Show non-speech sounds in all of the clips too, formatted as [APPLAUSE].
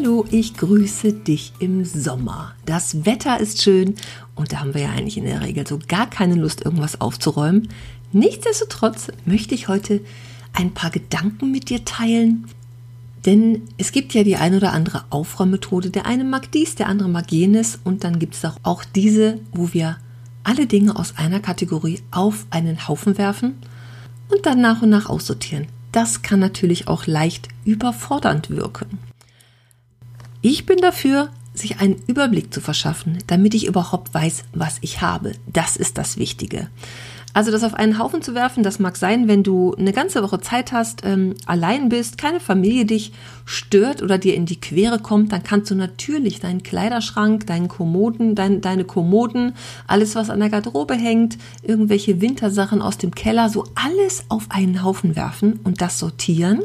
Hallo, ich grüße dich im Sommer. Das Wetter ist schön und da haben wir ja eigentlich in der Regel so gar keine Lust, irgendwas aufzuräumen. Nichtsdestotrotz möchte ich heute ein paar Gedanken mit dir teilen, denn es gibt ja die ein oder andere Aufräummethode. Der eine mag dies, der andere mag jenes und dann gibt es auch, auch diese, wo wir alle Dinge aus einer Kategorie auf einen Haufen werfen und dann nach und nach aussortieren. Das kann natürlich auch leicht überfordernd wirken. Ich bin dafür, sich einen Überblick zu verschaffen, damit ich überhaupt weiß, was ich habe. Das ist das Wichtige. Also das auf einen Haufen zu werfen, das mag sein, wenn du eine ganze Woche Zeit hast, ähm, allein bist, keine Familie dich stört oder dir in die Quere kommt, dann kannst du natürlich deinen Kleiderschrank, deinen Kommoden, dein, deine Kommoden, alles was an der Garderobe hängt, irgendwelche Wintersachen aus dem Keller, so alles auf einen Haufen werfen und das sortieren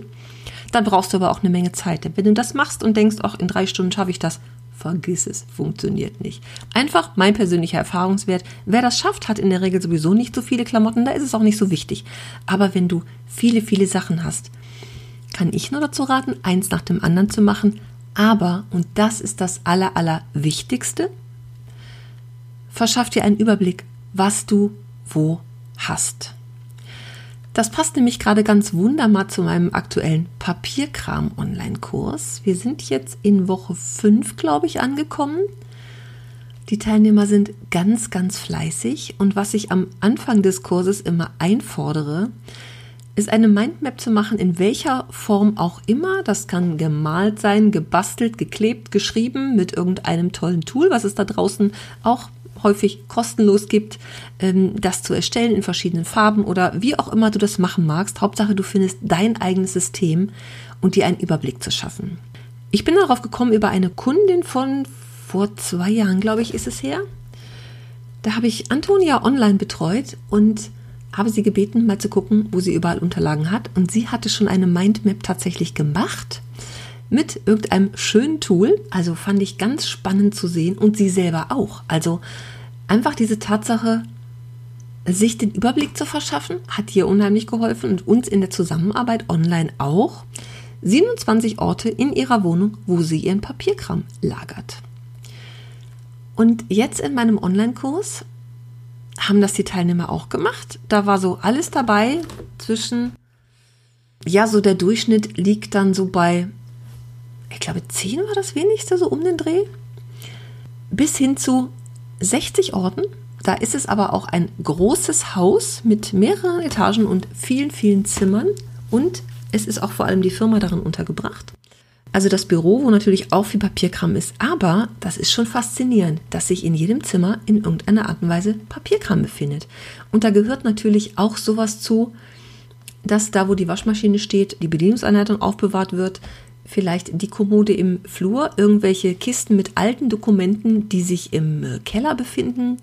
dann brauchst du aber auch eine Menge Zeit. Denn wenn du das machst und denkst, auch in drei Stunden schaffe ich das, vergiss es, funktioniert nicht. Einfach mein persönlicher Erfahrungswert. Wer das schafft, hat in der Regel sowieso nicht so viele Klamotten, da ist es auch nicht so wichtig. Aber wenn du viele, viele Sachen hast, kann ich nur dazu raten, eins nach dem anderen zu machen. Aber, und das ist das Aller, Allerwichtigste, verschaff dir einen Überblick, was du wo hast. Das passt nämlich gerade ganz wunderbar zu meinem aktuellen Papierkram-Online-Kurs. Wir sind jetzt in Woche 5, glaube ich, angekommen. Die Teilnehmer sind ganz, ganz fleißig und was ich am Anfang des Kurses immer einfordere, ist eine Mindmap zu machen, in welcher Form auch immer. Das kann gemalt sein, gebastelt, geklebt, geschrieben mit irgendeinem tollen Tool, was es da draußen auch häufig kostenlos gibt, ähm, das zu erstellen in verschiedenen Farben oder wie auch immer du das machen magst. Hauptsache, du findest dein eigenes System und dir einen Überblick zu schaffen. Ich bin darauf gekommen über eine Kundin von vor zwei Jahren, glaube ich, ist es her. Da habe ich Antonia online betreut und habe sie gebeten, mal zu gucken, wo sie überall Unterlagen hat. Und sie hatte schon eine Mindmap tatsächlich gemacht mit irgendeinem schönen Tool. Also fand ich ganz spannend zu sehen und sie selber auch. Also einfach diese Tatsache, sich den Überblick zu verschaffen, hat ihr unheimlich geholfen und uns in der Zusammenarbeit online auch. 27 Orte in ihrer Wohnung, wo sie ihren Papierkram lagert. Und jetzt in meinem Online-Kurs haben das die Teilnehmer auch gemacht. Da war so alles dabei zwischen, ja, so der Durchschnitt liegt dann so bei ich glaube, 10 war das wenigste, so um den Dreh, bis hin zu 60 Orten. Da ist es aber auch ein großes Haus mit mehreren Etagen und vielen, vielen Zimmern. Und es ist auch vor allem die Firma darin untergebracht. Also das Büro, wo natürlich auch viel Papierkram ist. Aber das ist schon faszinierend, dass sich in jedem Zimmer in irgendeiner Art und Weise Papierkram befindet. Und da gehört natürlich auch sowas zu, dass da, wo die Waschmaschine steht, die Bedienungsanleitung aufbewahrt wird, vielleicht die Kommode im Flur, irgendwelche Kisten mit alten Dokumenten, die sich im äh, Keller befinden.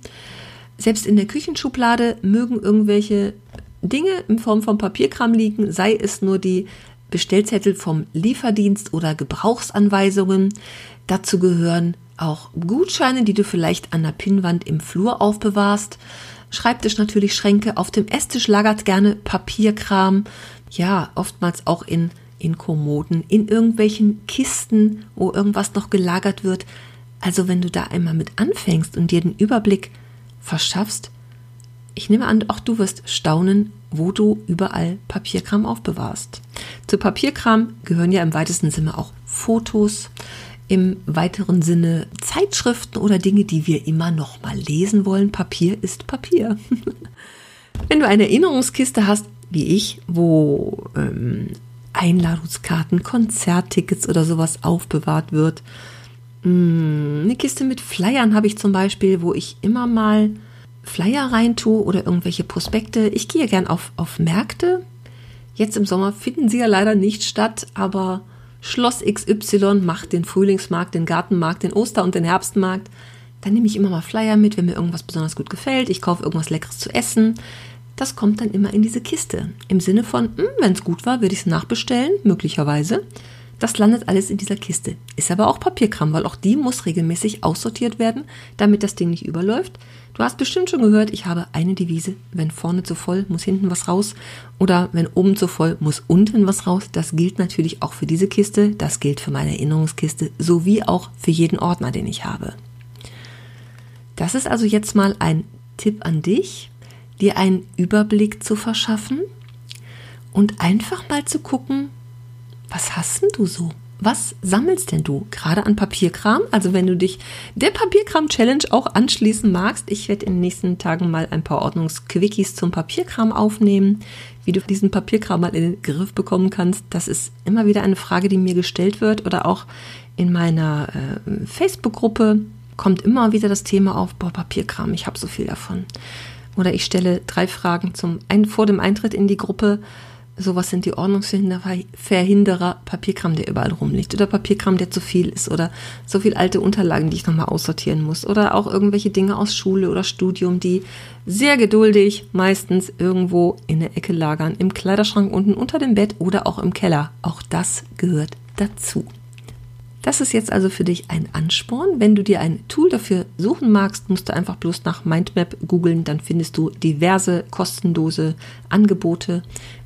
Selbst in der Küchenschublade mögen irgendwelche Dinge in Form von Papierkram liegen, sei es nur die Bestellzettel vom Lieferdienst oder Gebrauchsanweisungen. Dazu gehören auch Gutscheine, die du vielleicht an der Pinnwand im Flur aufbewahrst. Schreibtisch natürlich Schränke. Auf dem Esstisch lagert gerne Papierkram. Ja, oftmals auch in in Kommoden, in irgendwelchen Kisten, wo irgendwas noch gelagert wird. Also wenn du da einmal mit anfängst und dir den Überblick verschaffst, ich nehme an, auch du wirst staunen, wo du überall Papierkram aufbewahrst. Zu Papierkram gehören ja im weitesten Sinne auch Fotos, im weiteren Sinne Zeitschriften oder Dinge, die wir immer noch mal lesen wollen. Papier ist Papier. [LAUGHS] Wenn du eine Erinnerungskiste hast, wie ich, wo ähm, Einladungskarten, Konzerttickets oder sowas aufbewahrt wird. Hm, eine Kiste mit Flyern habe ich zum Beispiel, wo ich immer mal Flyer rein tue oder irgendwelche Prospekte. Ich gehe gern auf, auf Märkte. Jetzt im Sommer finden sie ja leider nicht statt, aber Schloss XY macht den Frühlingsmarkt, den Gartenmarkt, den Oster- und den Herbstmarkt. Dann nehme ich immer mal Flyer mit, wenn mir irgendwas besonders gut gefällt. Ich kaufe irgendwas Leckeres zu essen. Das kommt dann immer in diese Kiste. Im Sinne von, hm, wenn es gut war, würde ich es nachbestellen, möglicherweise. Das landet alles in dieser Kiste. Ist aber auch Papierkram, weil auch die muss regelmäßig aussortiert werden, damit das Ding nicht überläuft. Du hast bestimmt schon gehört, ich habe eine Devise. Wenn vorne zu voll, muss hinten was raus. Oder wenn oben zu voll, muss unten was raus. Das gilt natürlich auch für diese Kiste. Das gilt für meine Erinnerungskiste sowie auch für jeden Ordner, den ich habe. Das ist also jetzt mal ein Tipp an dich, dir einen Überblick zu verschaffen und einfach mal zu gucken, was hast denn du so? Was sammelst denn du gerade an Papierkram? Also wenn du dich der Papierkram-Challenge auch anschließen magst, ich werde in den nächsten Tagen mal ein paar Ordnungsquickies zum Papierkram aufnehmen, wie du diesen Papierkram mal in den Griff bekommen kannst. Das ist immer wieder eine Frage, die mir gestellt wird oder auch in meiner äh, Facebook-Gruppe kommt immer wieder das Thema auf, boah, Papierkram, ich habe so viel davon. Oder ich stelle drei Fragen zum ein, vor dem Eintritt in die Gruppe. Sowas sind die Ordnungsverhinderer, Papierkram, der überall rumliegt. Oder Papierkram, der zu viel ist. Oder so viel alte Unterlagen, die ich nochmal aussortieren muss. Oder auch irgendwelche Dinge aus Schule oder Studium, die sehr geduldig meistens irgendwo in der Ecke lagern, im Kleiderschrank unten unter dem Bett oder auch im Keller. Auch das gehört dazu. Das ist jetzt also für dich ein Ansporn. Wenn du dir ein Tool dafür suchen magst, musst du einfach bloß nach Mindmap googeln, dann findest du diverse kostenlose Angebote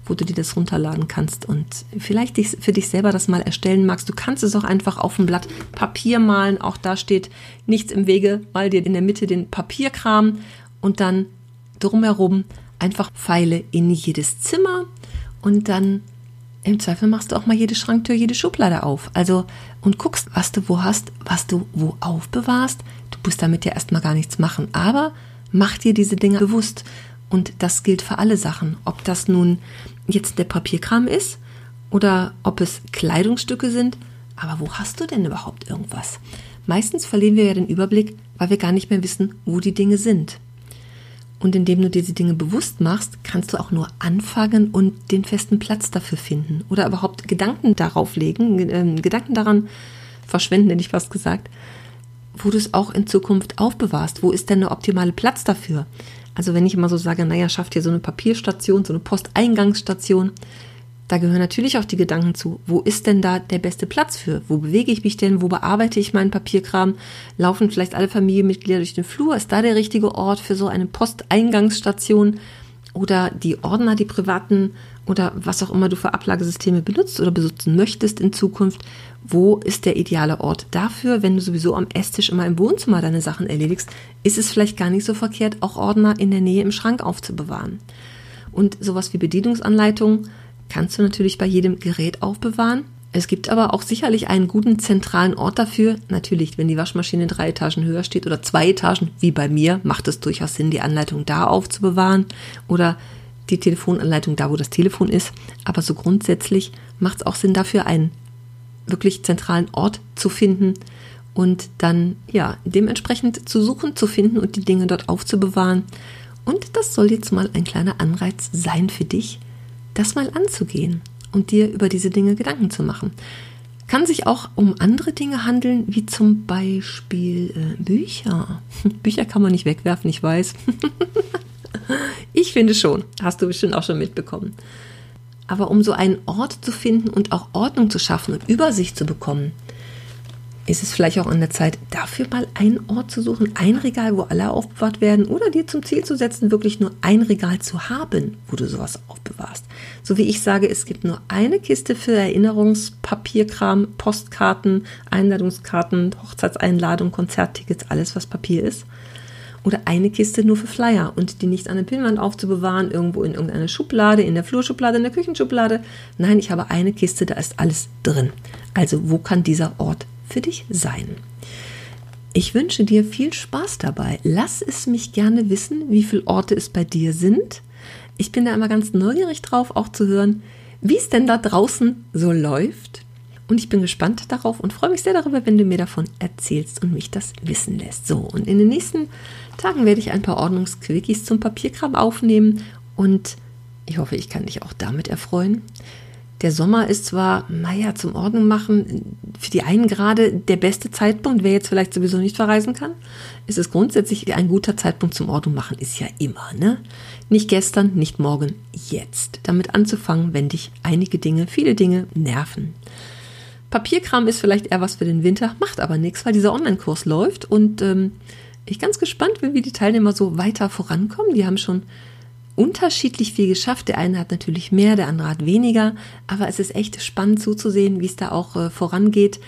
wo du dir das runterladen kannst und vielleicht für dich selber das mal erstellen magst. Du kannst es auch einfach auf ein Blatt Papier malen. Auch da steht nichts im Wege. Mal dir in der Mitte den Papierkram und dann drumherum einfach Pfeile in jedes Zimmer und dann im Zweifel machst du auch mal jede Schranktür, jede Schublade auf. Also und guckst, was du wo hast, was du wo aufbewahrst. Du musst damit ja erstmal gar nichts machen, aber mach dir diese Dinge bewusst. Und das gilt für alle Sachen. Ob das nun jetzt der Papierkram ist oder ob es Kleidungsstücke sind. Aber wo hast du denn überhaupt irgendwas? Meistens verlieren wir ja den Überblick, weil wir gar nicht mehr wissen, wo die Dinge sind. Und indem du dir die Dinge bewusst machst, kannst du auch nur anfangen und den festen Platz dafür finden oder überhaupt Gedanken darauf legen, äh, Gedanken daran verschwenden, hätte ich fast gesagt, wo du es auch in Zukunft aufbewahrst. Wo ist denn der optimale Platz dafür? Also wenn ich immer so sage, naja, schafft ihr so eine Papierstation, so eine Posteingangsstation, da gehören natürlich auch die Gedanken zu, wo ist denn da der beste Platz für? Wo bewege ich mich denn? Wo bearbeite ich meinen Papierkram? Laufen vielleicht alle Familienmitglieder durch den Flur? Ist da der richtige Ort für so eine Posteingangsstation? Oder die Ordner, die privaten oder was auch immer du für Ablagesysteme benutzt oder benutzen möchtest in Zukunft? wo ist der ideale Ort dafür, wenn du sowieso am Esstisch immer im Wohnzimmer deine Sachen erledigst, ist es vielleicht gar nicht so verkehrt, auch Ordner in der Nähe im Schrank aufzubewahren. Und sowas wie Bedienungsanleitungen kannst du natürlich bei jedem Gerät aufbewahren. Es gibt aber auch sicherlich einen guten zentralen Ort dafür. Natürlich, wenn die Waschmaschine drei Etagen höher steht oder zwei Etagen, wie bei mir, macht es durchaus Sinn, die Anleitung da aufzubewahren oder die Telefonanleitung da, wo das Telefon ist. Aber so grundsätzlich macht es auch Sinn, dafür einen wirklich zentralen Ort zu finden und dann ja dementsprechend zu suchen, zu finden und die Dinge dort aufzubewahren. Und das soll jetzt mal ein kleiner Anreiz sein für dich, das mal anzugehen und dir über diese Dinge Gedanken zu machen. Kann sich auch um andere Dinge handeln, wie zum Beispiel äh, Bücher. [LAUGHS] Bücher kann man nicht wegwerfen, ich weiß. [LAUGHS] ich finde schon, hast du bestimmt auch schon mitbekommen. Aber um so einen Ort zu finden und auch Ordnung zu schaffen und Übersicht zu bekommen, ist es vielleicht auch an der Zeit, dafür mal einen Ort zu suchen, ein Regal, wo alle aufbewahrt werden, oder dir zum Ziel zu setzen, wirklich nur ein Regal zu haben, wo du sowas aufbewahrst. So wie ich sage, es gibt nur eine Kiste für Erinnerungspapierkram, Postkarten, Einladungskarten, Hochzeitseinladung, Konzerttickets, alles was Papier ist oder eine Kiste nur für Flyer und die nicht an der Pinnwand aufzubewahren, irgendwo in irgendeiner Schublade, in der Flurschublade, in der Küchenschublade. Nein, ich habe eine Kiste, da ist alles drin. Also wo kann dieser Ort für dich sein? Ich wünsche dir viel Spaß dabei. Lass es mich gerne wissen, wie viele Orte es bei dir sind. Ich bin da immer ganz neugierig drauf, auch zu hören, wie es denn da draußen so läuft. Und ich bin gespannt darauf und freue mich sehr darüber, wenn du mir davon erzählst und mich das wissen lässt. So, und in den nächsten Tagen werde ich ein paar Ordnungsquickies zum Papierkram aufnehmen und ich hoffe, ich kann dich auch damit erfreuen. Der Sommer ist zwar, naja, zum Ordnung machen, für die einen gerade der beste Zeitpunkt, wer jetzt vielleicht sowieso nicht verreisen kann, ist es grundsätzlich ein guter Zeitpunkt zum Ordnung machen, ist ja immer, ne? Nicht gestern, nicht morgen, jetzt. Damit anzufangen, wenn dich einige Dinge, viele Dinge nerven. Papierkram ist vielleicht eher was für den Winter, macht aber nichts, weil dieser Online-Kurs läuft und ähm, ich ganz gespannt bin, wie die Teilnehmer so weiter vorankommen. Die haben schon unterschiedlich viel geschafft. Der eine hat natürlich mehr, der andere hat weniger, aber es ist echt spannend zuzusehen, wie es da auch äh, vorangeht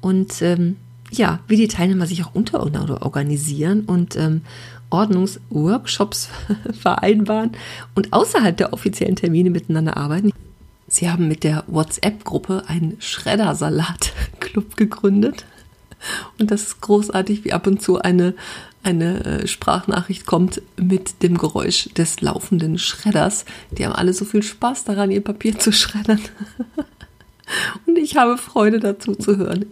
und ähm, ja, wie die Teilnehmer sich auch unter oder organisieren und ähm, Ordnungsworkshops [LAUGHS] vereinbaren und außerhalb der offiziellen Termine miteinander arbeiten. Sie haben mit der WhatsApp-Gruppe einen Schreddersalat-Club gegründet. Und das ist großartig, wie ab und zu eine, eine äh, Sprachnachricht kommt mit dem Geräusch des laufenden Schredders. Die haben alle so viel Spaß daran, ihr Papier zu schreddern. [LAUGHS] Und ich habe Freude dazu zu hören.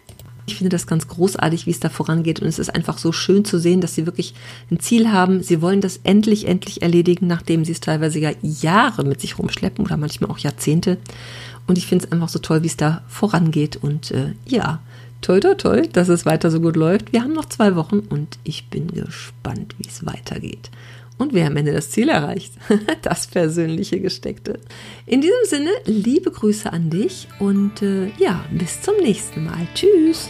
Ich finde das ganz großartig, wie es da vorangeht. Und es ist einfach so schön zu sehen, dass sie wirklich ein Ziel haben. Sie wollen das endlich, endlich erledigen, nachdem sie es teilweise ja Jahre mit sich rumschleppen oder manchmal auch Jahrzehnte. Und ich finde es einfach so toll, wie es da vorangeht. Und äh, ja, toll, toll, toll, dass es weiter so gut läuft. Wir haben noch zwei Wochen und ich bin gespannt, wie es weitergeht und wer am Ende das Ziel erreicht. [LAUGHS] Das persönliche Gesteckte. In diesem Sinne, liebe Grüße an dich und äh, ja, bis zum nächsten Mal. Tschüss.